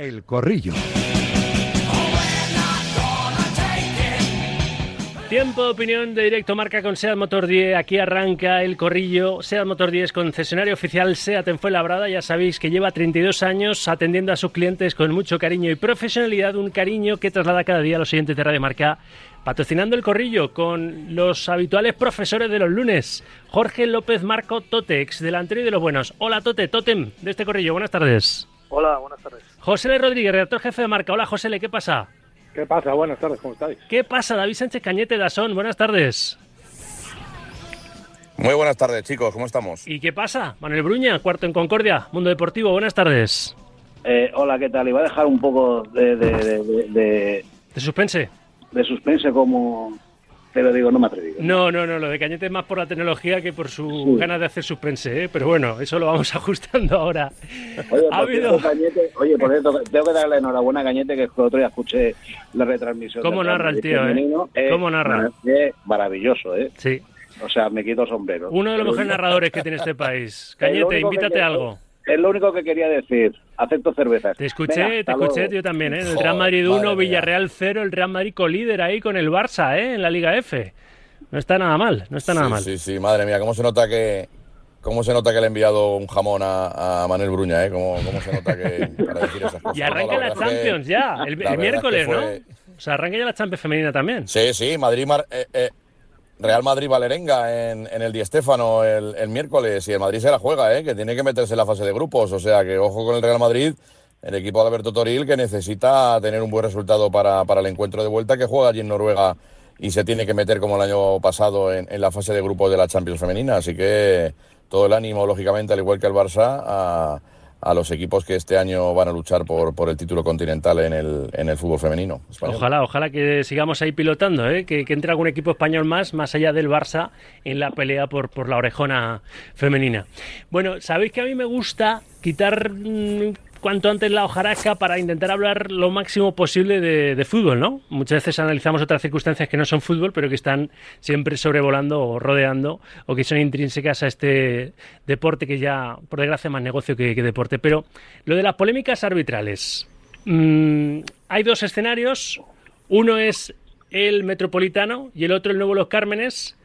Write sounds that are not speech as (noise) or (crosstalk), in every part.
El Corrillo. Tiempo de opinión de directo marca con SEAT Motor 10. Aquí arranca el corrillo. SEAT Motor 10 concesionario oficial SEAT en Fuenlabrada. Ya sabéis que lleva 32 años atendiendo a sus clientes con mucho cariño y profesionalidad. Un cariño que traslada cada día a los siguientes de Radio Marca. Patrocinando el corrillo con los habituales profesores de los lunes. Jorge López Marco Totex, delantero y de los buenos. Hola Tote, Totem de este corrillo. Buenas tardes. Hola, buenas tardes. José L. Rodríguez, redactor jefe de marca. Hola José L., ¿qué pasa? ¿Qué pasa? Buenas tardes, ¿cómo estáis? ¿Qué pasa? David Sánchez Cañete Dasón, buenas tardes. Muy buenas tardes, chicos, ¿cómo estamos? ¿Y qué pasa? Manuel Bruña, cuarto en Concordia, Mundo Deportivo, buenas tardes. Eh, hola, ¿qué tal? Iba a dejar un poco de, de, de, de, ¿De suspense? de suspense como... Pero digo, no me atreví. No, no, no, lo de Cañete es más por la tecnología que por su Sí. ganas de hacer suspense, ¿eh? pero bueno, eso lo vamos (laughs) ajustando ahora. Oye, ha por habido... Cañete, oye, por cierto, tengo que darle enhorabuena a Cañete, que el otro día escuché la retransmisión. ¿Cómo narra el tío, eh? femenino. Eh, ¿Cómo narra? eh, maravilloso, ¿eh? Sí, O sea, me quito sombrero. uno de los Lo mejores narradores que tiene este país. Cañete, invítate quería- algo. Es lo único que quería decir. Acepto cervezas. Te escuché, Venga, te escuché luego. yo también, ¿eh? El Joder, Real Madrid madre 1, mía. Villarreal 0, el Real Madrid líder ahí con el Barça, ¿eh? En la Liga F. No está nada mal, no está nada sí, mal. Sí, sí, madre mía, cómo se nota que cómo se nota que le he enviado un jamón a, a Manuel Bruña, ¿eh? Cómo, cómo se nota que para decir esas cosas. Y No, arranca la la, que- Champions ya, el, la el verdad es que miércoles, fue- ¿no? O sea, arranca ya la Champions femenina también. Sí, sí, Madrid, Mar- eh, eh, Real Madrid Valerenga en, en el Di Stéfano el, el miércoles. Y el Madrid se la juega, ¿eh? Que tiene que meterse en la fase de grupos, o sea que ojo con el Real Madrid, el equipo de Alberto Toril que necesita tener un buen resultado para, para el encuentro de vuelta que juega allí en Noruega y se tiene que meter como el año pasado en, en la fase de grupos de la Champions femenina, así que todo el ánimo, lógicamente, al igual que el Barça, a, a los equipos que este año van a luchar por, por el título continental en el, en el fútbol femenino. Ojalá, ojalá que sigamos ahí pilotando, ¿eh? que, que entre algún equipo español más, más allá del Barça, en la pelea por, por la orejona femenina. Bueno, sabéis que a mí me gusta quitar mm, cuanto antes la hojarasca para intentar hablar lo máximo posible de, fútbol, ¿no? Muchas veces analizamos otras circunstancias que no son fútbol, pero que están siempre sobrevolando o rodeando o que son intrínsecas a este deporte que ya, por desgracia, es más negocio que, que deporte. Pero lo de las polémicas arbitrales. Mm, hay dos escenarios. Uno es el Metropolitano y el otro el Nuevo Los Cármenes.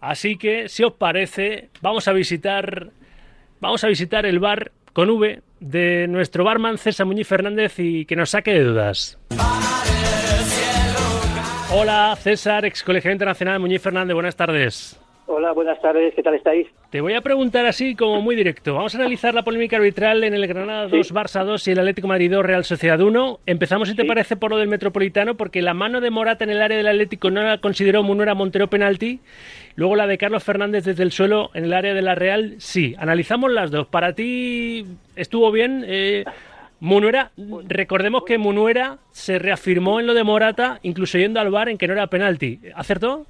Así que, si os parece, vamos a visitar, vamos a visitar el bar con V de nuestro barman César Muñiz Fernández y que nos saque de dudas. Hola, César, ex colegiado internacional Muñiz Fernández, buenas tardes. Hola, buenas tardes, ¿qué tal estáis? Te voy a preguntar así como muy directo. Vamos a analizar la polémica arbitral en el Granada 2, Barça 2 y el Atlético Madrid 2, Real Sociedad 1. Empezamos, si te Sí. parece, por lo del Metropolitano, porque la mano de Morata en el área del Atlético no la consideró Munera Montero penalti. Luego la de Carlos Fernández desde el suelo en el área de la Real, sí. Analizamos las dos. Para ti, ¿estuvo bien? Eh, Munuera, recordemos que Munuera se reafirmó en lo de Morata, incluso yendo al bar en que no era penalti. ¿Acertó?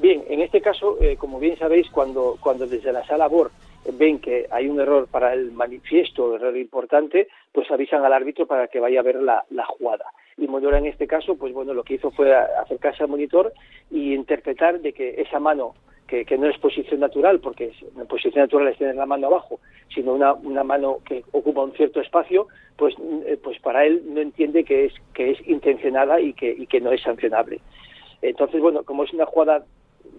Bien, en este caso, eh, como bien sabéis, cuando, cuando desde la sala BOR ven que hay un error para el manifiesto, error importante, pues avisan al árbitro para que vaya a ver la, la jugada. Y Monora en este caso, pues bueno, lo que hizo fue acercarse al monitor y interpretar de que esa mano, que, que no es posición natural, porque una posición natural es tener la mano abajo, sino una, una mano que ocupa un cierto espacio, pues, eh, pues para él no entiende que es, que es intencionada y que, y que no es sancionable. Entonces, bueno, como es una jugada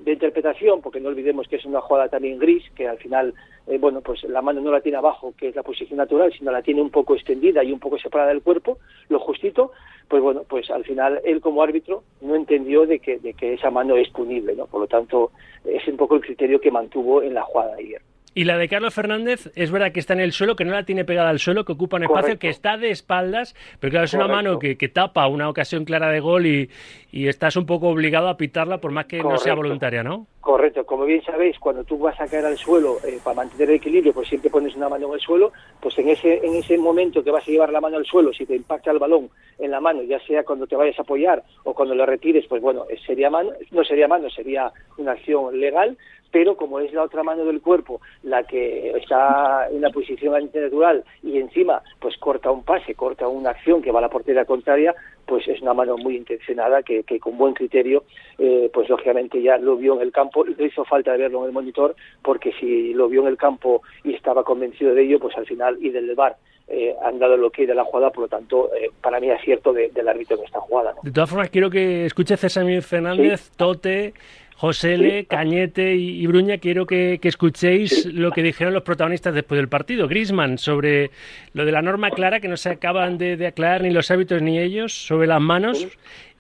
de interpretación, porque no olvidemos que es una jugada también gris, que al final, eh, bueno, pues la mano no la tiene abajo, que es la posición natural, sino la tiene un poco extendida y un poco separada del cuerpo, lo justito, pues bueno, pues al final él como árbitro no entendió de que, de que esa mano es punible, ¿no? Por lo tanto, es un poco el criterio que mantuvo en la jugada ayer. Y la de Carlos Fernández es verdad que está en el suelo, que no la tiene pegada al suelo, que ocupa un espacio, Correcto. que está de espaldas, pero claro, es una mano que, que tapa una ocasión clara de gol y, y estás un poco obligado a pitarla por más que no sea voluntaria, ¿no? Correcto, como bien sabéis, cuando tú vas a caer al suelo eh, para mantener el equilibrio, pues siempre pones una mano en el suelo, pues en ese, en ese momento que vas a llevar la mano al suelo, si te impacta el balón en la mano, ya sea cuando te vayas a apoyar o cuando lo retires, pues bueno, eh, sería mano, no sería mano, sería una acción legal, pero como es la otra mano del cuerpo la que está en una posición antinatural y encima pues corta un pase, corta una acción que va a la portería contraria, pues es una mano muy intencionada que, que con buen criterio, eh, pues lógicamente ya lo vio en el campo no hizo falta de verlo en el monitor porque si lo vio en el campo y estaba convencido de ello, pues al final y del bar eh, han dado lo que de la jugada, por lo tanto, eh, para mí acierto de, del árbitro en esta jugada. De todas formas, quiero que escuche César Fernández, Tote, José L., Cañete y, Bruña, quiero que, escuchéis lo que dijeron los protagonistas después del partido. Grisman, sobre lo de la norma clara que no se acaban de, aclarar ni los árbitros ni ellos, sobre las manos.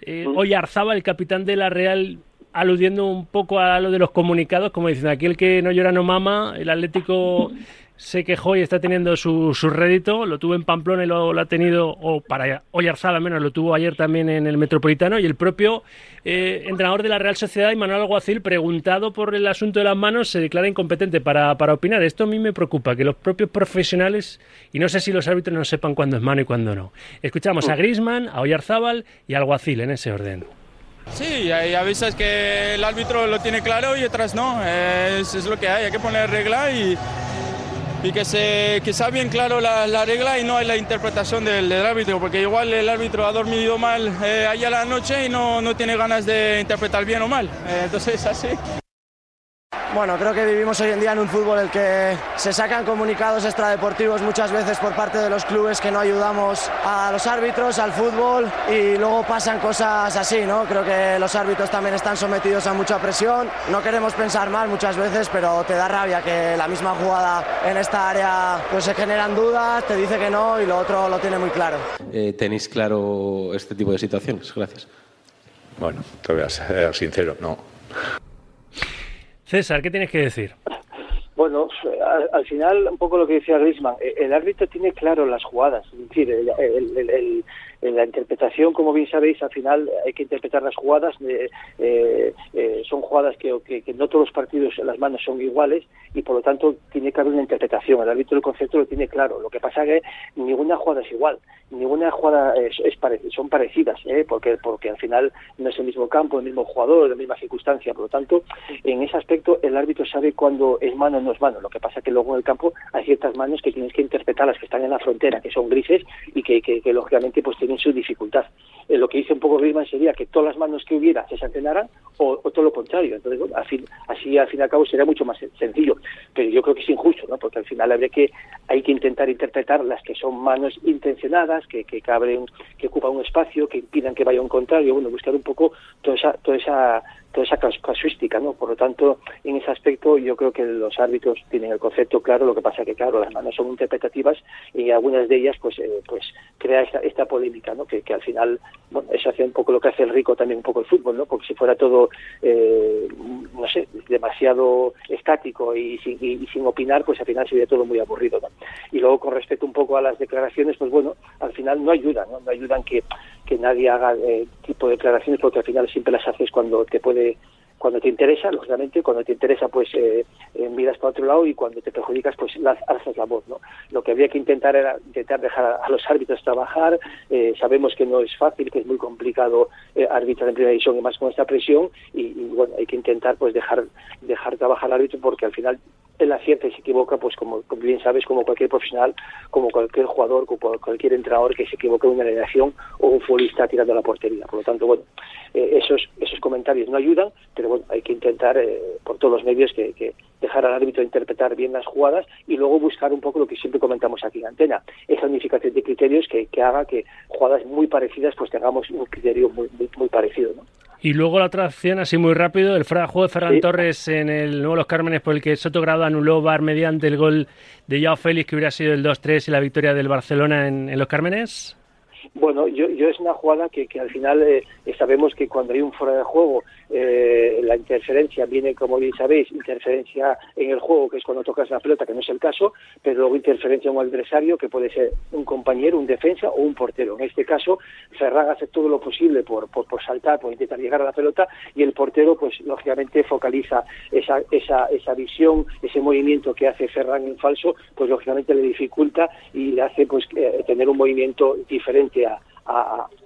Eh, hoy Arzaba, el capitán de la Real, aludiendo un poco a lo de los comunicados, como diciendo, aquí el que no llora no mama, el Atlético se quejó y está teniendo su, su rédito, lo tuvo en Pamplona y lo, ha tenido, o para Oyarzal al menos, lo tuvo ayer también en el Metropolitano, y el propio eh, entrenador de la Real Sociedad, Manuel Alguacil, preguntado por el asunto de las manos, se declara incompetente para, para opinar. Esto a mí me preocupa, que los propios profesionales, y no sé si los árbitros no sepan cuándo es mano y cuándo no. Escuchamos a Grisman, a Oyarzábal y a Alguacil en ese orden. Sí, hay veces que el árbitro lo tiene claro y otras no. Es, es lo que hay, hay que poner regla y, y que, se, que sea bien claro la, la, regla y no hay la interpretación del, del, árbitro, porque igual el árbitro ha dormido mal eh, allá la noche y no, no, tiene ganas de interpretar bien o mal. Eh, entonces, (laughs) así. Bueno, creo que vivimos hoy en día en un fútbol en el que se sacan comunicados extradeportivos muchas veces por parte de los clubes que no ayudamos a los árbitros, al fútbol y luego pasan cosas así, ¿no? Creo que los árbitros también están sometidos a mucha presión. No queremos pensar mal muchas veces, pero te da rabia que la misma jugada en esta área pues se generan dudas, te dice que no y lo otro lo tiene muy claro. Eh, ¿Tenéis claro este tipo de situaciones? Gracias. Bueno, te voy a ser sincero, no. César, ¿qué tienes que decir? Bueno, al, final, un poco lo que decía Griezmann, eh, el árbitro tiene claro las jugadas, es decir, el, en la interpretación, como bien sabéis, al final hay que interpretar las jugadas. Eh, eh, eh, son jugadas que, no todos los partidos las manos son iguales y por lo tanto tiene que haber una interpretación. El árbitro del concepto lo tiene claro. Lo que pasa es que ninguna jugada es igual, ninguna jugada es, son parecidas, porque porque al final no es el mismo campo, el mismo jugador, la misma circunstancia. Por lo tanto, en ese aspecto el árbitro sabe cuándo es mano o no es mano. Lo que pasa es que luego en el campo hay ciertas manos que tienes que interpretar, las que están en la frontera, que son grises y que, que, lógicamente pues tienen en su dificultad. Eh, lo que dice un poco Griezmann sería que todas las manos que hubiera se sancionaran o, todo lo contrario. Entonces, bueno, así, al fin y al cabo sería mucho más sencillo. Pero yo creo que es injusto, ¿no? Porque al final habría que, hay que intentar interpretar las que son manos intencionadas, que, que, que ocupan un espacio, que impidan que vaya un contrario, bueno, buscar un poco toda esa, toda esa toda esa casuística, ¿no? Por lo tanto, en ese aspecto yo creo que los árbitros tienen el concepto claro, lo que pasa que, claro, las manos son interpretativas y algunas de ellas, pues, eh, pues crea esta, esta polémica, ¿no? Que, que, al final, bueno, eso hace un poco lo que hace el rico también un poco el fútbol, ¿no? Porque si fuera todo, eh, no sé, demasiado estático y sin, y, sin opinar, pues al final sería todo muy aburrido, ¿no? Y luego, con respecto un poco a las declaraciones, pues bueno, al final no ayudan, ¿no? No ayudan que, que nadie haga eh, tipo de declaraciones porque al final siempre las haces cuando te puede cuando te interesa, lógicamente, cuando te interesa, pues eh, eh, miras para otro lado y cuando te perjudicas, pues alzas la voz, ¿no? Lo que había que intentar era intentar dejar a, los árbitros trabajar. Eh, sabemos que no es fácil, que es muy complicado eh, arbitrar en primera división y más con esta presión y, y, bueno, hay que intentar pues dejar dejar trabajar al árbitro porque al final él acierta y se equivoca, pues como, bien sabes, como cualquier profesional, como cualquier jugador, como cualquier entrenador que se equivoque en una relación o un futbolista tirando a la portería. Por lo tanto, bueno, eh, esos, esos comentarios no ayudan, pero bueno, hay que intentar eh, por todos los medios que, dejar al árbitro interpretar bien las jugadas y luego buscar un poco lo que siempre comentamos aquí en Antena, esa unificación de criterios que, haga que jugadas muy parecidas pues tengamos un criterio muy, muy parecido. ¿no? Y luego la otra acción, así muy rápido, el juego de Ferran Torres en el Nuevo Los Cármenes, por el que Soto Grado anuló Bar mediante el gol de Yao Félix, que hubiera sido el 2-3 y la victoria del Barcelona en Los Cármenes. Bueno, yo, yo es una jugada que, que al final eh, sabemos que cuando hay un fuera de juego, eh, la interferencia viene, como bien sabéis, interferencia en el juego, que es cuando tocas la pelota, que no es el caso, pero luego interferencia en un adversario, que puede ser un compañero, un defensa o un portero. En este caso, Ferran hace todo lo posible por, por, por saltar, por intentar llegar a la pelota, y el portero, pues lógicamente focaliza esa, esa, esa visión, ese movimiento que hace Ferran en falso, pues lógicamente le dificulta y le hace pues eh, tener un movimiento diferente a,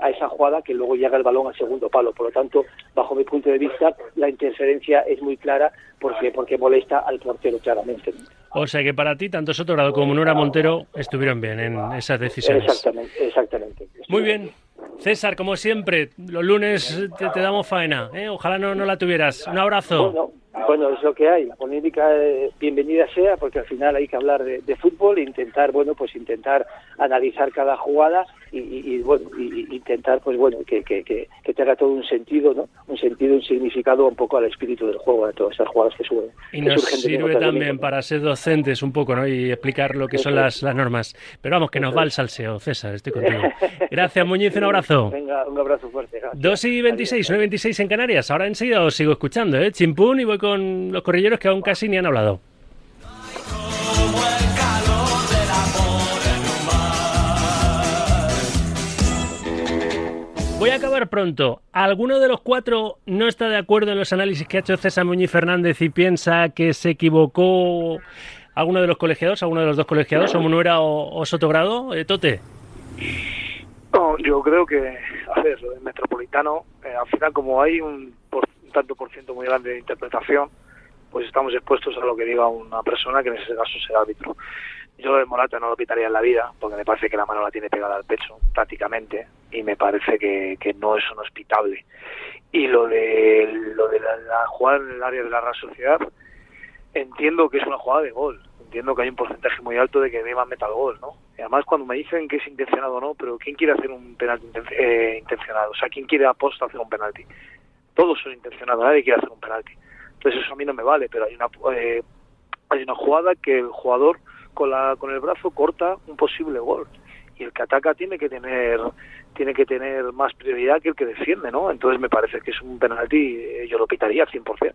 esa jugada que luego llega el balón al segundo palo. Por lo tanto, bajo mi punto de vista, la interferencia es muy clara porque, porque molesta al portero claramente. O sea que para ti, tanto Sotorado como Nora Montero estuvieron bien en esas decisiones. Exactamente, exactamente. Muy bien. César, como siempre, los lunes te, damos faena. ¿eh? Ojalá no, no la tuvieras. Un abrazo. Bueno, es lo que hay. La polémica, eh, bienvenida sea, porque al final hay que hablar de, de fútbol e intentar, bueno, pues intentar analizar cada jugada y, y- y, bueno, y, intentar, pues bueno, que, que, que, que tenga todo un sentido, ¿no? Un sentido, un significado un poco al espíritu del juego, de todas estas jugadas que suben. Y nos sirve también para ser docentes un poco, ¿no? Y explicar lo que son las, las normas. Pero vamos, que nos va el salseo, César, estoy contigo. Gracias, Muñiz, un abrazo. (laughs) Venga, un abrazo fuerte. gracias. 2 y 26, 9 y 26 en Canarias. Ahora enseguida os sigo escuchando, ¿eh? Chimpún y voy con los corrilleros que aún casi ni han hablado. Voy a acabar pronto. ¿Alguno de los cuatro no está de acuerdo en los análisis que ha hecho César Muñiz Fernández y piensa que se equivocó alguno de los colegiados, alguno de los dos colegiados, o Munuera o, o Sotogrado? Eh, Tote. Yo creo que, a ver, lo del metropolitano, eh, al final como hay un, por- un tanto por ciento muy grande de interpretación, pues estamos expuestos a lo que diga una persona que en ese caso será árbitro. Yo lo de Morata no lo pitaría en la vida, porque me parece que la mano la tiene pegada al pecho, prácticamente, y me parece que, que no es pitable. Y lo de, lo de la, jugada en el área de la Real Sociedad, entiendo que es una jugada de gol. Entiendo que hay un porcentaje muy alto de que Neymar meta el gol, ¿no? Y además, cuando me dicen que es intencionado o no, pero ¿quién quiere hacer un penalti eh, intencionado? O sea, ¿quién quiere aposta hacer un penalti? Todos son intencionados, nadie quiere hacer un penalti. Entonces eso a mí no me vale, pero hay una eh, hay una jugada que el jugador con la con el brazo corta un posible gol y el que ataca tiene que tener tiene que tener más prioridad que el que defiende, ¿no? Entonces me parece que es un penalti, eh, yo lo pitaría 100%.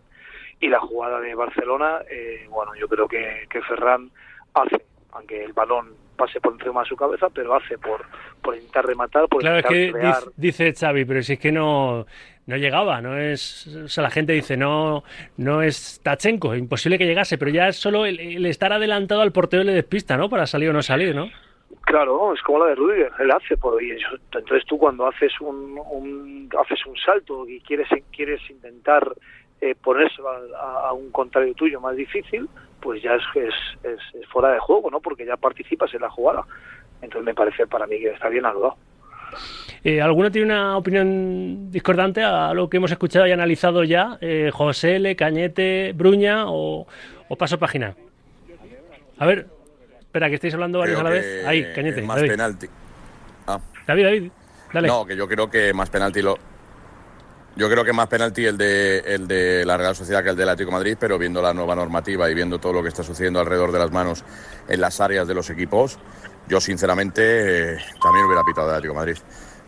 Y la jugada de Barcelona, eh, bueno, yo creo que, que Ferran hace, aunque el balón pase por encima de su cabeza, pero hace por, por intentar rematar, por Claro, es intentar que crear. dice, Xavi, pero si es que no, no llegaba, no es, o sea, la gente dice, no, no es Tachenko, imposible que llegase, pero ya es solo el, el estar adelantado al portero le despista, ¿no? Para salir o no salir, ¿no? Claro, es como la de Rudiger, él hace por eso- entonces tú cuando haces un, un haces un salto y quieres quieres intentar eh, ponérselo a- a un contrario tuyo más difícil, pues ya es, es, es- es fuera de juego, ¿no? Porque ya participas en la jugada. Entonces me parece para mí que está bien anulado. Eh, ¿Alguno tiene una opinión discordante a lo que hemos escuchado y analizado ya? Eh, José L, Cañete, Bruña o, o paso página. A ver, espera, que estáis hablando varios Creo a la vez. Ahí, Cañete. más David. penalti. Ah. David, David, dale. No, que yo creo que más penalti lo. Yo creo que más penalti el de, el de la Real Sociedad que el del Atlético Madrid, pero viendo la nueva normativa y viendo todo lo que está sucediendo alrededor de las manos en las áreas de los equipos, yo sinceramente eh, también hubiera pitado del Atlético Madrid.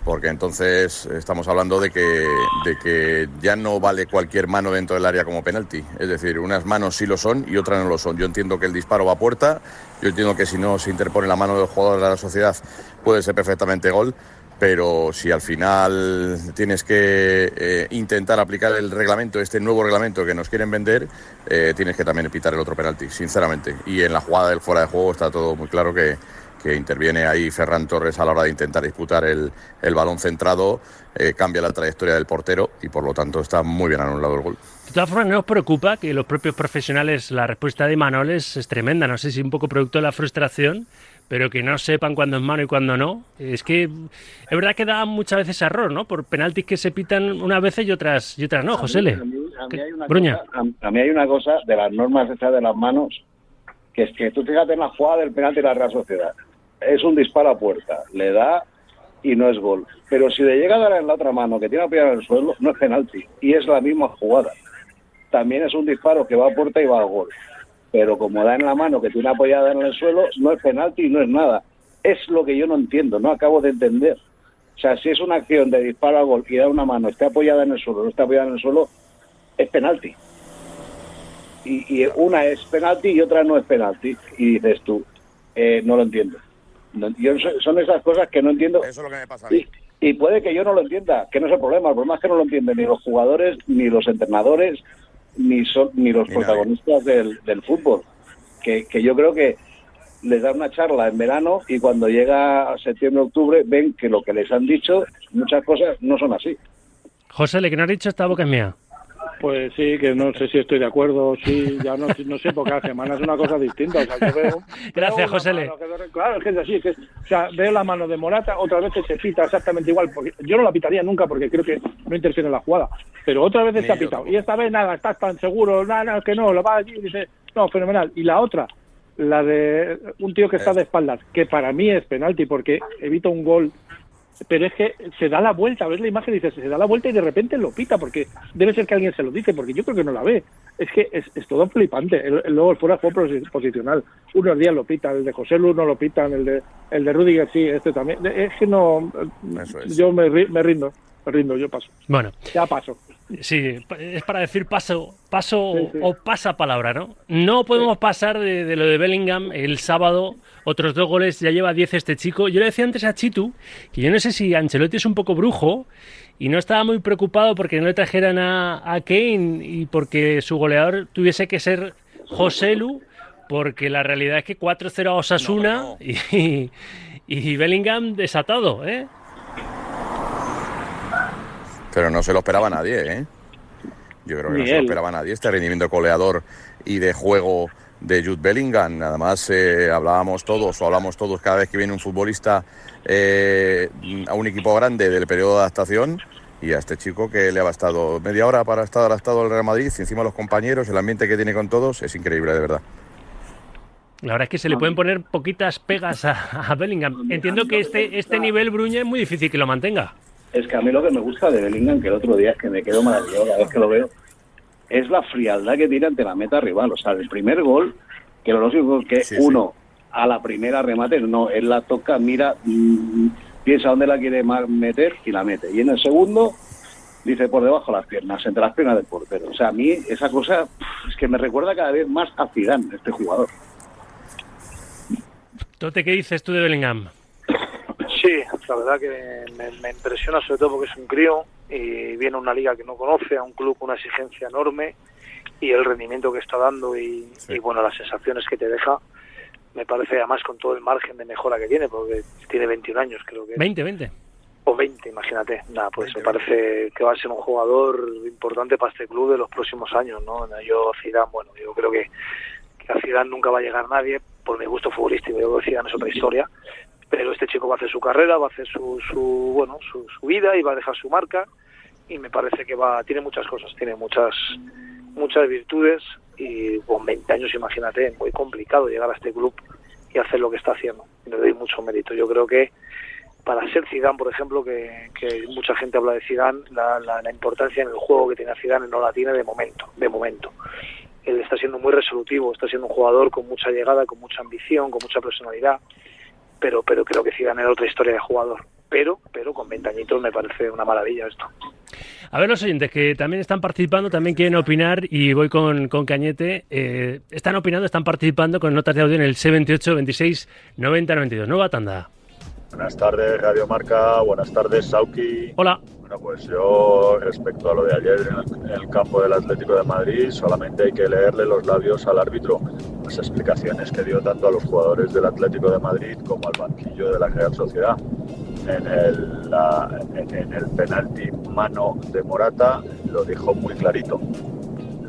Porque entonces estamos hablando de que, de que ya no vale cualquier mano dentro del área como penalti. Es decir, unas manos sí lo son y otras no lo son. Yo entiendo que el disparo va a puerta, yo entiendo que si no se interpone la mano del jugador de la sociedad puede ser perfectamente gol, pero si al final tienes que eh, intentar aplicar el reglamento, este nuevo reglamento que nos quieren vender, eh, tienes que también pitar el otro penalti, sinceramente. Y en la jugada del fuera de juego está todo muy claro que, que interviene ahí Ferran Torres a la hora de intentar disputar el, el balón centrado, eh, cambia la trayectoria del portero y por lo tanto está muy bien anulado el gol. De todas formas, no os preocupa que los propios profesionales, la respuesta de Manol es, es tremenda. No sé si un poco producto de la frustración, pero que no sepan cuándo es mano y cuándo no. Es que es verdad que da muchas veces error, ¿no? Por penaltis que se pitan unas veces y otras, y otras no, José L. A mí, a mí hay una Bruña. cosa, a, a mí hay una cosa de las normas estas de las manos, que es que tú fíjate en la jugada del penalti de la Real Sociedad. Es un disparo a puerta, le da y no es gol. Pero si le llega a dar en la otra mano que tiene apoyado en el suelo, no es penalti. Y es la misma jugada. También es un disparo que va a puerta y va a gol. Pero como da en la mano que tiene apoyada en el suelo, no es penalti y no es nada. Es lo que yo no entiendo, no acabo de entender. O sea, si es una acción de disparo a gol y da una mano, esté apoyada en el suelo, no está apoyada en el suelo, es penalti. Y, y una es penalti y otra no es penalti. Y dices tú, eh, no lo entiendo. No- yo so- son esas cosas que no entiendo. Eso es lo que me pasa a mí. Y, y puede que yo no lo entienda, que no es el problema. El problema es que no lo entienden ni los jugadores, ni los entrenadores, ni, son, ni los Ni protagonistas del, del fútbol. Que, que yo creo que les dan una charla en verano y cuando llega a septiembre, octubre, ven que lo que les han dicho, muchas cosas no son así. José L, que no has dicho esta boca es mía. Pues sí, que no sé si estoy de acuerdo, sí, ya no, no sé, porque cada semana es una cosa distinta. O sea, yo veo, (laughs) Gracias, veo José Le. que- claro, es que es así, es que, o sea, veo la mano de Morata, otras veces se pita exactamente igual, porque yo no la pitaría nunca porque creo que no interfiere en la jugada, pero otras veces Ni se ha pitado. Y esta vez nada, estás tan seguro, nada, nada, que no, lo va allí y dice, no, fenomenal. Y la otra, la de un tío que está de espaldas, que para mí es penalti porque evita un gol pero es que se da la vuelta, ves la imagen y dices, se da la vuelta y de repente lo pita, porque debe ser que alguien se lo dice, porque yo creo que no la ve. Es que es, es todo flipante. El- el- luego el fuera posi- posicional, unos días lo pitan, el de José Lu no lo pitan, el de el de Rudiger sí, este también. Es que no, es. yo me, me rindo, rindo, yo paso, Bueno, ya paso. sí, es para decir paso, paso Sí, sí. o pasa palabra, ¿no? No podemos pasar de, de lo de Bellingham el sábado, otros dos goles, ya lleva 10 este chico. Yo le decía antes a Chitu que yo no sé si Ancelotti es un poco brujo y no estaba muy preocupado porque no le trajeran a, a Kane y porque su goleador tuviese que ser José Lu, porque la realidad es que 4-0 a Osasuna No, no. Y, y Bellingham desatado, ¿eh? Pero no se lo esperaba nadie, ¿eh? Yo creo que no se lo esperaba nadie este rendimiento goleador y de juego de Jude Bellingham. Además, eh, hablábamos todos o hablamos todos cada vez que viene un futbolista eh, a un equipo grande del periodo de adaptación y a este chico que le ha bastado media hora para estar adaptado al Real Madrid, y encima los compañeros, el ambiente que tiene con todos, es increíble, de verdad. La verdad es que se le pueden poner poquitas pegas a, a Bellingham. Entiendo que este, este nivel Bruña es muy difícil que lo mantenga. Es que a mí lo que me gusta de Bellingham, que el otro día es que me quedo maravillado cada vez que lo veo, es la frialdad que tiene ante la meta rival. O sea, el primer gol, que lo lógico es que Sí, sí. uno a la primera remate, no, él la toca, mira, mm, piensa dónde la quiere meter y la mete. Y en el segundo dice por debajo las piernas, entre las piernas del portero. O sea, a mí esa cosa es que me recuerda cada vez más a Zidane, este jugador. Tote, ¿qué dices tú de Bellingham? Sí, la verdad que me, me impresiona sobre todo porque es un crío y viene a una liga que no conoce, a un club con una exigencia enorme y el rendimiento que está dando y, Sí. y, bueno, las sensaciones que te deja, me parece además con todo el margen de mejora que tiene, porque tiene 21 años creo que. 20, 20. O 20, imagínate. Nada, pues 20, me parece que va a ser un jugador importante para este club de los próximos años, ¿no? Yo Zidane, bueno, yo creo que, que a Zidane nunca va a llegar nadie por mi gusto futbolístico. Yo creo que Zidane es otra historia. Pero este chico va a hacer su carrera, va a hacer su, su bueno, su, vida y va a dejar su marca. Y me parece que va, tiene muchas cosas, tiene muchas, muchas virtudes y con 20 años, imagínate, es muy complicado llegar a este club y hacer lo que está haciendo. Le doy mucho mérito. Yo creo que para ser Zidane, por ejemplo, que, mucha gente habla de Zidane, la, la, la importancia en el juego que tiene Zidane no la tiene de momento, de momento. Él está siendo muy resolutivo, está siendo un jugador con mucha llegada, con mucha ambición, con mucha personalidad, pero pero creo que Zidane era otra historia de jugador. Pero pero con 20 añitos me parece una maravilla esto. A ver, los oyentes que también están participando, también quieren opinar y voy con, con Cañete. eh, están opinando, están participando con notas de audio en el C28 26 90 92. Nueva tanda. Buenas tardes, Radio Marca. Buenas tardes, Sauki. Hola. Bueno, pues yo, respecto a lo de ayer en el, campo del Atlético de Madrid, solamente hay que leerle los labios al árbitro. Las explicaciones que dio tanto a los jugadores del Atlético de Madrid como al banquillo de la Real Sociedad. En el, la- en- en el penalti mano de Morata lo dijo muy clarito.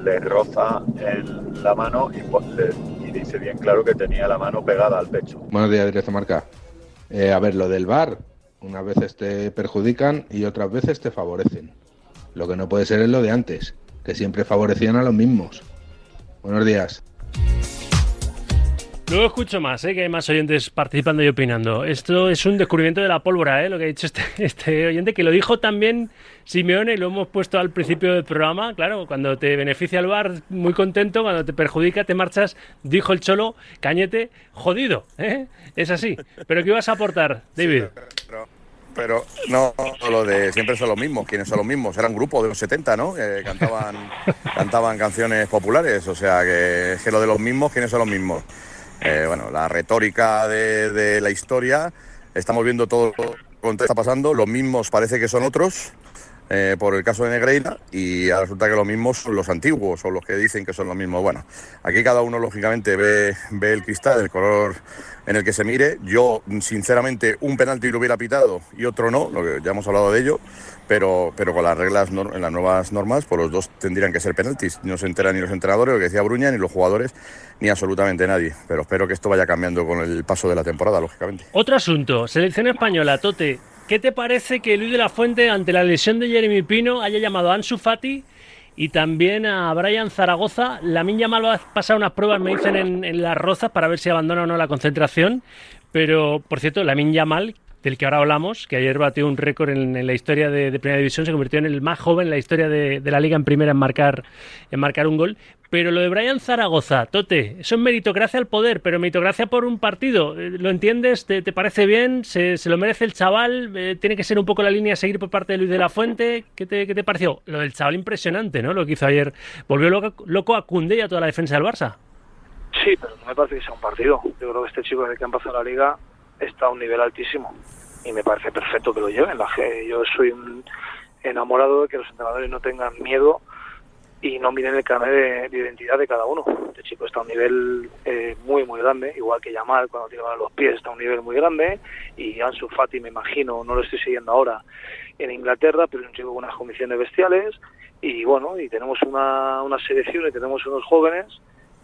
Le roza en la mano y, le- y dice bien claro que tenía la mano pegada al pecho. Buenos días, Directo Marca. Eh, a ver, lo del VAR, unas veces te perjudican y otras veces te favorecen. Lo que no puede ser es lo de antes, que siempre favorecían a los mismos. Buenos días. Luego escucho más, ¿eh? que hay más oyentes participando y opinando. Esto es un descubrimiento de la pólvora, ¿eh? lo que ha dicho este, (laughs) este oyente, que lo dijo también Simeone y lo hemos puesto al principio del programa. Claro, cuando te beneficia el bar, muy contento, cuando te perjudica, te marchas, dijo el cholo, cañete, jodido. ¿eh? Es así. ¿Pero qué ibas a aportar, David? Pero, pero no, lo de siempre son los mismos. ¿Quiénes son los mismos? Era un grupo de los 70, ¿no? Que cantaban, (laughs) cantaban canciones populares. O sea, que es que lo de los mismos, ¿quiénes son los mismos? Eh, bueno, la retórica de, de la historia. Estamos viendo todo lo que está pasando. Los mismos parece que son otros. Eh, por el caso de Negreira y resulta que los mismos son los antiguos o los que dicen que son los mismos. Bueno, aquí cada uno lógicamente ve, ve el cristal, el color en el que se mire. Yo, sinceramente, un penalti lo hubiera pitado y otro no, lo que ya hemos hablado de ello, pero, pero con las reglas, en las nuevas normas, pues los dos tendrían que ser penaltis. No se enteran ni los entrenadores, lo que decía Bruña, ni los jugadores, ni absolutamente nadie. Pero espero que esto vaya cambiando con el paso de la temporada, lógicamente. Otro asunto, selección española, Tote. ¿Qué te parece que Luis de la Fuente, ante la lesión de Jeremy Pino, haya llamado a Ansu Fati y también a Brian Zaragoza? La Minya Mal va unas pruebas, me dicen, en, las rozas para ver si abandona o no la concentración. Pero, por cierto, la Minya Mal, del que ahora hablamos, que ayer batió un récord en, la historia de, Primera División, se convirtió en el más joven en la historia de, la liga en primera en marcar, en marcar un gol. Pero lo de Brian Zaragoza, Tote, eso es meritocracia al poder, pero meritocracia por un partido. Eh, ¿Lo entiendes? ¿Te, parece bien? ¿Se, lo merece el chaval? Eh, ¿Tiene que ser un poco la línea a seguir por parte de Luis de la Fuente? ¿Qué te, pareció? Lo del chaval impresionante, ¿no? Lo que hizo ayer. Volvió loco, a Cundé y a toda la defensa del Barça. Sí, pero no me parece que sea un partido. Yo creo que este chico desde que ha empezado la liga está a un nivel altísimo y me parece perfecto que lo lleven. La, yo soy un enamorado de que los entrenadores no tengan miedo y no miren el carnet de, identidad de cada uno. Este chico está a un nivel eh, muy, muy grande, igual que Yamal cuando tiene los pies está a un nivel muy grande, y Ansu Fati, me imagino, no lo estoy siguiendo ahora en Inglaterra, pero es un chico con unas condiciones bestiales, y bueno, y tenemos una, una selección y tenemos unos jóvenes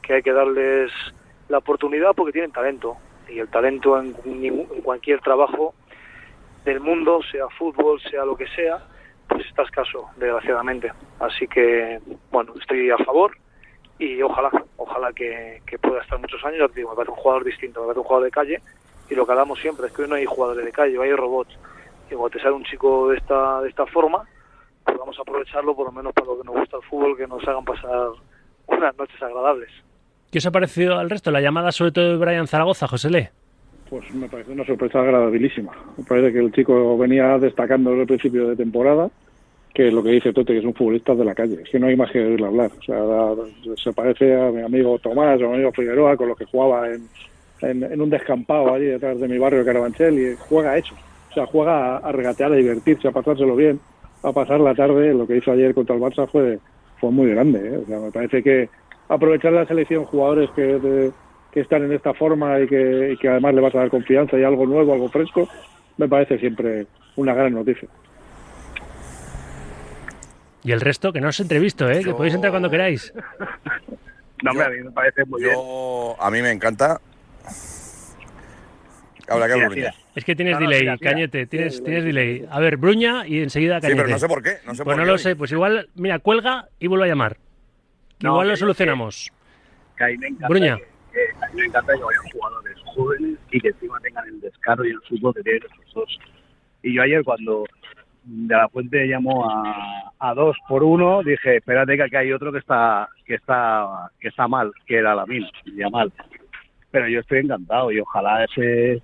que hay que darles la oportunidad porque tienen talento, y el talento en, en cualquier trabajo del mundo, sea fútbol, sea lo que sea, pues está escaso, desgraciadamente. Así que, bueno, estoy a favor y ojalá, ojalá que, pueda estar muchos años. Digo, me parece un jugador distinto, me parece un jugador de calle y lo que hablamos siempre es que hoy no hay jugadores de calle, hay robots. Y cuando te sale un chico de esta, de esta forma, pues vamos a aprovecharlo por lo menos para lo que nos gusta el fútbol, que nos hagan pasar unas noches agradables. ¿Qué os ha parecido al resto? La llamada sobre todo de Brian Zaragoza, José Le. Pues me parece una sorpresa agradabilísima. Me parece que el chico venía destacando desde el principio de temporada, que lo que dice Tote, que es un futbolista de la calle. Es que no hay más que oírle hablar. O sea, se parece a mi amigo Tomás, a mi amigo Figueroa, con los que jugaba en, un descampado allí detrás de mi barrio Carabanchel, y juega eso. O sea, juega a, regatear, a divertirse, a pasárselo bien, a pasar la tarde. Lo que hizo ayer contra el Barça fue, fue muy grande. ¿eh? O sea, me parece que aprovechar la selección jugadores que que están en esta forma y que, además le vas a dar confianza y algo nuevo, algo fresco, me parece siempre una gran noticia. Y el resto, que no os entrevisto, ¿eh? que podéis entrar cuando queráis. (laughs) No, a mí me parece muy bien. A mí me encanta. Habla, que Es que tienes delay, Cañete, tienes, tienes delay. A ver, Bruña y enseguida Cañete. Sí, pero no sé por qué. No sé pues no lo sé, pues igual, mira, cuelga y vuelvo a llamar. Igual lo solucionamos. Bruña a mí me encanta que vayan jugadores jóvenes y que encima tengan el descaro y el fútbol que tienen esos dos. Y yo ayer cuando de la Fuente llamó a, a dos por uno, dije, espérate que aquí hay otro que está que está que está mal, que era la mil, ya mal. Pero yo estoy encantado y ojalá ese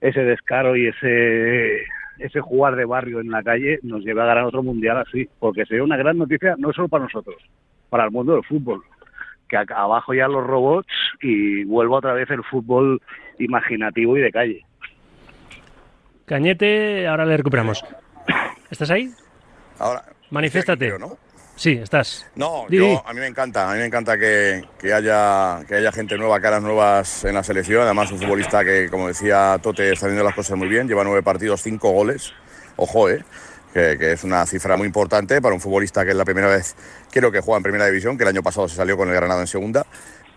ese descaro y ese ese jugar de barrio en la calle nos lleve a ganar otro mundial así, porque sería una gran noticia no solo para nosotros, para el mundo del fútbol que abajo ya los robots y vuelvo otra vez el fútbol imaginativo y de calle. Cañete, ahora le recuperamos. ¿Estás ahí? Ahora. Manifiéstate. ¿no? Sí, estás. No, yo, a mí me encanta, a mí me encanta que, que, haya, que haya gente nueva, caras nuevas en la selección. Además, un futbolista que, como decía Tote, está haciendo las cosas muy bien. Lleva nueve partidos, cinco goles. Ojo, ¿eh? Que, es una cifra muy importante para un futbolista que es la primera vez, creo que juega en primera división, que el año pasado se salió con el Granada en segunda.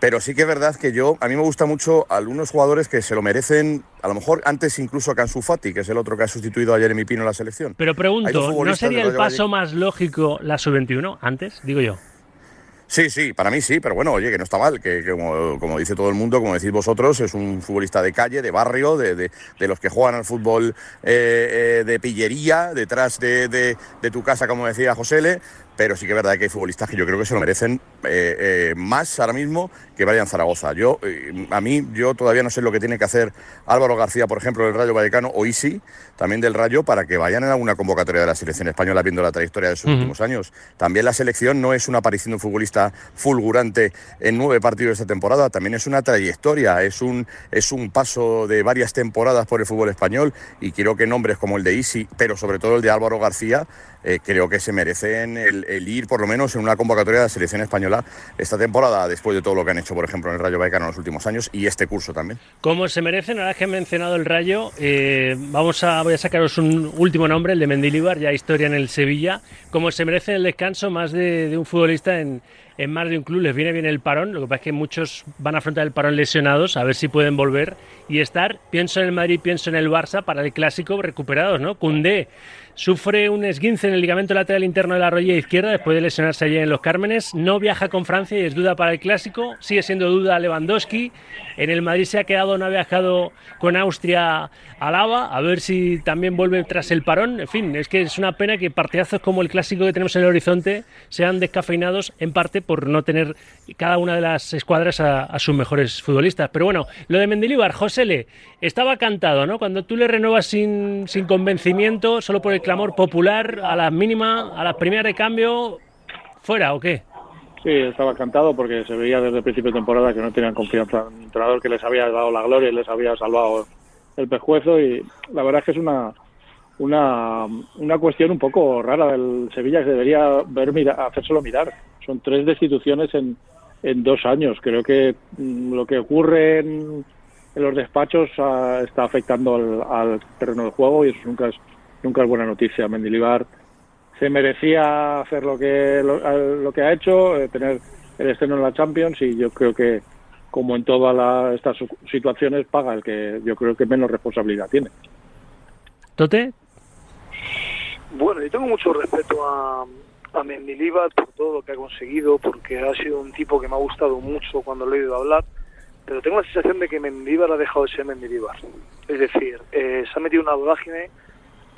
Pero sí que es verdad que yo, a mí me gusta mucho algunos jugadores que se lo merecen, a lo mejor antes incluso a Kansu Fati, que es el otro que ha sustituido a Jeremy Pino en la selección. Pero pregunto, ¿no sería el paso más lógico la sub-21 antes? Digo yo. Sí, sí, para mí sí, pero bueno, oye, que no está mal, que, como, dice todo el mundo, como decís vosotros, es un futbolista de calle, de barrio, de, de, los que juegan al fútbol eh, eh, de pillería, detrás de, de, tu casa, como decía Josele, pero sí que es verdad que hay futbolistas que yo creo que se lo merecen eh, eh, más ahora mismo que Brian Zaragoza. Yo, eh, a mí, yo todavía no sé lo que tiene que hacer Álvaro García, por ejemplo, del Rayo Vallecano, o Isi, también del Rayo, para que vayan en alguna convocatoria de la selección española viendo la trayectoria de sus últimos años. También la selección no es una aparición de un futbolista fulgurante en nueve partidos de esta temporada, también es una trayectoria, es un, es un paso de varias temporadas por el fútbol español y quiero que nombres como el de Isi, pero sobre todo el de Álvaro García, creo que se merecen el, el ir por lo menos en una convocatoria de la selección española esta temporada, después de todo lo que han hecho, por ejemplo, en el Rayo Vallecano en los últimos años y este curso también. Como se merecen, ahora que he mencionado el Rayo, eh, vamos a, voy a sacaros un último nombre, el de Mendilibar, ya historia en el Sevilla. Como se merece el descanso más de, un futbolista en, en más de un club. Les viene bien el parón, lo que pasa es que muchos van a afrontar el parón lesionados, a ver si pueden volver y estar, pienso en el Madrid, pienso en el Barça, para el clásico recuperados, ¿no? Cundé sufre un esguince en el ligamento lateral interno de la rodilla izquierda después de lesionarse allí en Los Cármenes. No viaja con Francia y es duda para el clásico. Sigue siendo duda Lewandowski. En el Madrid se ha quedado, no ha viajado con Austria a Lava. A ver si también vuelve tras el parón. En fin, es que es una pena que partidazos como el clásico que tenemos en el horizonte sean descafeinados en parte por no tener cada una de las escuadras a, a sus mejores futbolistas. Pero bueno, lo de Mendilibar, Josele, estaba cantado, ¿no? Cuando tú le renuevas sin, sin convencimiento, solo por el clamor popular, a la mínima, a la primera de cambio, fuera o qué? Sí, estaba cantado porque se veía desde el principio de temporada que no tenían confianza en un entrenador que les había dado la gloria y les había salvado el pescuezo y la verdad es que es una una, una cuestión un poco rara del Sevilla que debería ver mira, hacérselo mirar. Son tres destituciones en, en dos años. Creo que mm, lo que ocurre en, en los despachos ah, está afectando al, al terreno del juego y eso nunca es nunca es buena noticia. Mendilibar se merecía hacer lo que lo, lo que ha hecho, eh, tener el estreno en la Champions y yo creo que como en todas estas situaciones paga el que yo creo que menos responsabilidad tiene. ¿Tote? Bueno, yo tengo mucho respeto a, a Mendilibar por todo lo que ha conseguido, porque ha sido un tipo que me ha gustado mucho cuando lo he oído hablar, pero tengo la sensación de que Mendilibar ha dejado de ser Mendilibar. Es decir, eh, se ha metido una vorágine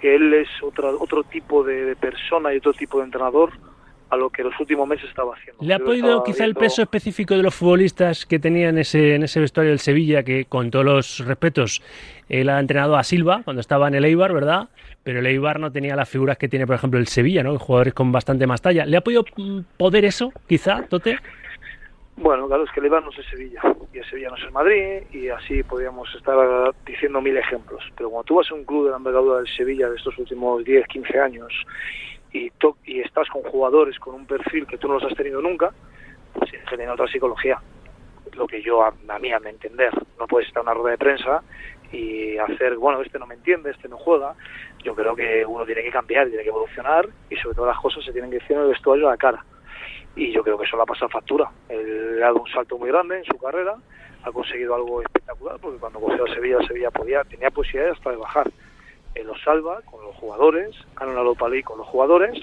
que él es otra, otro tipo de, de persona y otro tipo de entrenador a lo que los últimos meses estaba haciendo. ¿Le ha Yo podido quizá el peso específico de los futbolistas que tenía en ese, en ese vestuario del Sevilla, que con todos los respetos, él ha entrenado a Silva cuando estaba en el Eibar, ¿verdad? Pero el Eibar no tenía las figuras que tiene, por ejemplo, el Sevilla, ¿no? Jugadores con bastante más talla. ¿Le ha podido mm, poder eso, quizá, Tote? Bueno, claro, es que el no es Sevilla y el Sevilla no es Madrid y así podríamos estar diciendo mil ejemplos. Pero cuando tú vas a un club de la envergadura del Sevilla de estos últimos 10, 15 años y, to- y estás con jugadores con un perfil que tú no los has tenido nunca, pues tener otra psicología. Lo que yo, a, a mí, a mi entender, no puedes estar en una rueda de prensa y hacer, bueno, este no me entiende, este no juega. Yo creo que uno tiene que cambiar, tiene que evolucionar y sobre todo las cosas se tienen que decir en el vestuario a la cara y yo creo que eso le ha pasado factura. Él ha dado un salto muy grande en su carrera, ha conseguido algo espectacular, porque cuando cogió a Sevilla, Sevilla podía, tenía posibilidades hasta de bajar. Él lo salva con los jugadores, gana una Europa League con los jugadores,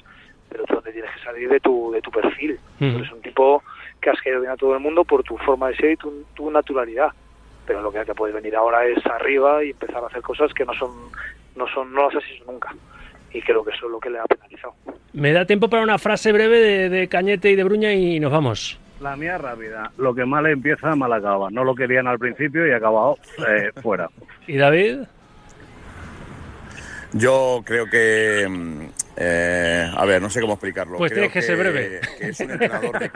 pero tú donde tienes que salir de tu, de tu perfil. Tú eres un tipo que has querido bien a todo el mundo por tu forma de ser y tu, tu naturalidad. Pero lo que te puedes venir ahora es arriba y empezar a hacer cosas que no son, no son, no las has hecho nunca. Y creo que eso es lo que le ha penalizado. Me da tiempo para una frase breve de, de Cañete y de Bruña y nos vamos. La mía rápida. Lo que mal empieza, mal acaba. No lo querían al principio y ha acabado eh, (laughs) fuera. ¿Y David? Yo creo que. mm, eh, a ver, no sé cómo explicarlo. Pues Creo tienes que ser breve. que es un entrenador de.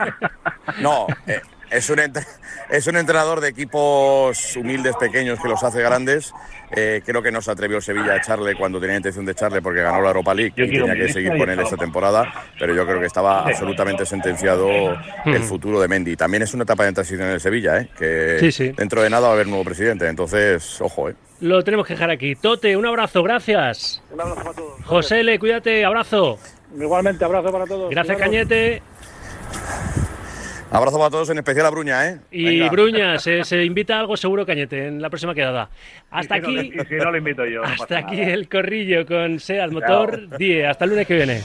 No, eh, es, un (laughs) es un entrenador de equipos humildes, pequeños, que los hace grandes. Eh, creo que no se atrevió Sevilla a echarle cuando tenía intención de echarle porque ganó la Europa League y tenía que seguir con él esta temporada. Pero yo creo que estaba absolutamente sentenciado el futuro de Mendy. También es una etapa de transición en el Sevilla, ¿eh? que Sí, sí. dentro de nada va a haber nuevo presidente. Entonces, ojo, ¿eh? Lo tenemos que dejar aquí. Tote, un abrazo, gracias. Un abrazo para todos. José, le cuídate, abrazo. Igualmente, abrazo para todos. Gracias, Cuidaros. Cañete. Abrazo para todos, en especial a Bruña, ¿eh? Y Venga. Bruña, se, se invita a algo seguro, Cañete, en la próxima quedada. Hasta Y si no aquí, le- y si no lo invito yo. no hasta aquí nada. el corrillo con SEAT Motor 10. Hasta el lunes que viene.